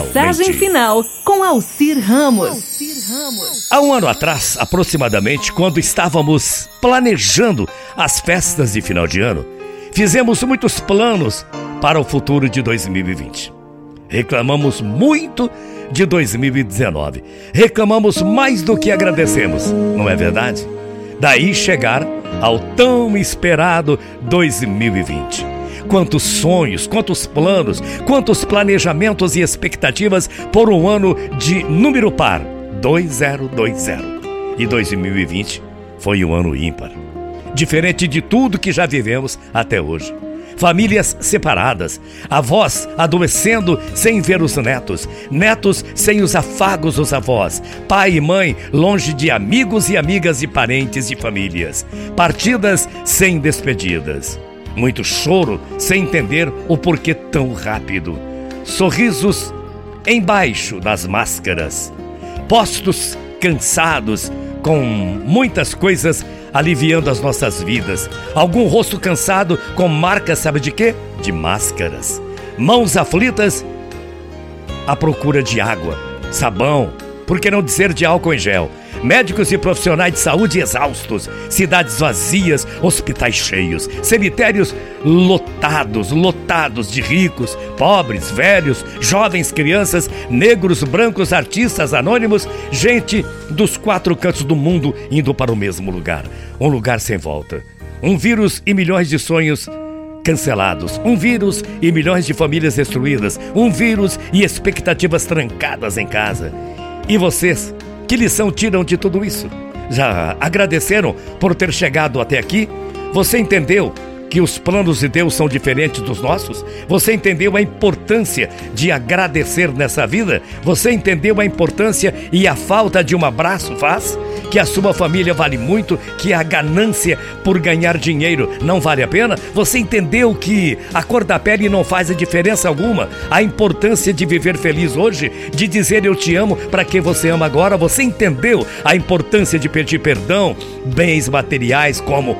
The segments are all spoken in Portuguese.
Mensagem final com Alcir Ramos. Há um ano atrás, aproximadamente, quando estávamos planejando as festas de final de ano, fizemos muitos planos para o futuro de 2020. Reclamamos muito de 2019. Reclamamos mais do que agradecemos, não é verdade? Daí chegar ao tão esperado 2020. Quantos sonhos, quantos planos, quantos planejamentos e expectativas por um ano de número par 2020. E 2020 foi um ano ímpar. Diferente de tudo que já vivemos até hoje famílias separadas, avós adoecendo sem ver os netos, netos sem os afagos dos avós, pai e mãe longe de amigos e amigas e parentes e famílias, partidas sem despedidas, muito choro sem entender o porquê tão rápido, sorrisos embaixo das máscaras, postos cansados com muitas coisas aliviando as nossas vidas. Algum rosto cansado com marcas, sabe de quê? De máscaras. Mãos aflitas à procura de água, sabão, por que não dizer de álcool em gel? Médicos e profissionais de saúde exaustos, cidades vazias, hospitais cheios, cemitérios lotados, lotados de ricos, pobres, velhos, jovens, crianças, negros, brancos, artistas anônimos, gente dos quatro cantos do mundo indo para o mesmo lugar, um lugar sem volta. Um vírus e milhões de sonhos cancelados, um vírus e milhões de famílias destruídas, um vírus e expectativas trancadas em casa. E vocês que lição tiram de tudo isso? Já agradeceram por ter chegado até aqui? Você entendeu que os planos de Deus são diferentes dos nossos? Você entendeu a importância de agradecer nessa vida? Você entendeu a importância e a falta de um abraço faz? Que a sua família vale muito, que a ganância por ganhar dinheiro não vale a pena? Você entendeu que a cor da pele não faz a diferença alguma? A importância de viver feliz hoje, de dizer eu te amo para quem você ama agora? Você entendeu a importância de pedir perdão, bens materiais como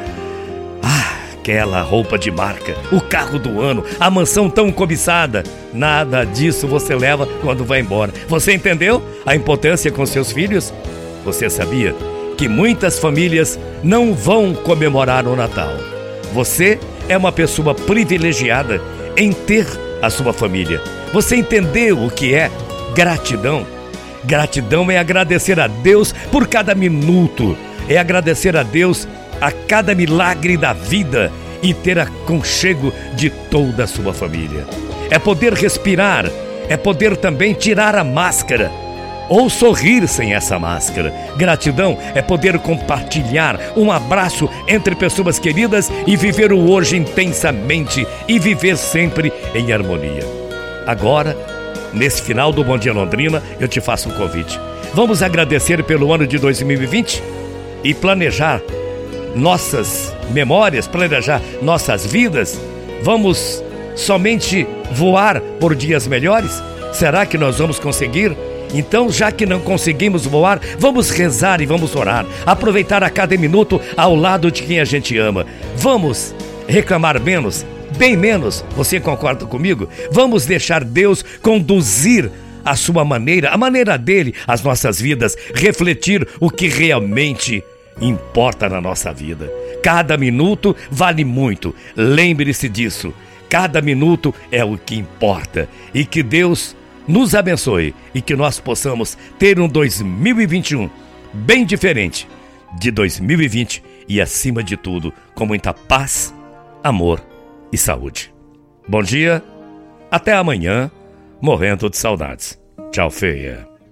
aquela roupa de marca, o carro do ano, a mansão tão cobiçada. Nada disso você leva quando vai embora. Você entendeu a importância com seus filhos? Você sabia que muitas famílias não vão comemorar o Natal? Você é uma pessoa privilegiada em ter a sua família. Você entendeu o que é gratidão? Gratidão é agradecer a Deus por cada minuto, é agradecer a Deus a cada milagre da vida e ter aconchego de toda a sua família. É poder respirar, é poder também tirar a máscara ou sorrir sem essa máscara. Gratidão é poder compartilhar um abraço entre pessoas queridas e viver o hoje intensamente e viver sempre em harmonia. Agora, nesse final do Bom Dia Londrina, eu te faço um convite. Vamos agradecer pelo ano de 2020 e planejar nossas memórias, planejar nossas vidas? Vamos somente voar por dias melhores? Será que nós vamos conseguir? Então, já que não conseguimos voar, vamos rezar e vamos orar. Aproveitar a cada minuto ao lado de quem a gente ama. Vamos reclamar menos, bem menos. Você concorda comigo? Vamos deixar Deus conduzir a sua maneira, a maneira dele, as nossas vidas, refletir o que realmente importa na nossa vida. Cada minuto vale muito. Lembre-se disso. Cada minuto é o que importa. E que Deus nos abençoe e que nós possamos ter um 2021 bem diferente de 2020 e, acima de tudo, com muita paz, amor e saúde. Bom dia, até amanhã, morrendo de saudades. Tchau, feia.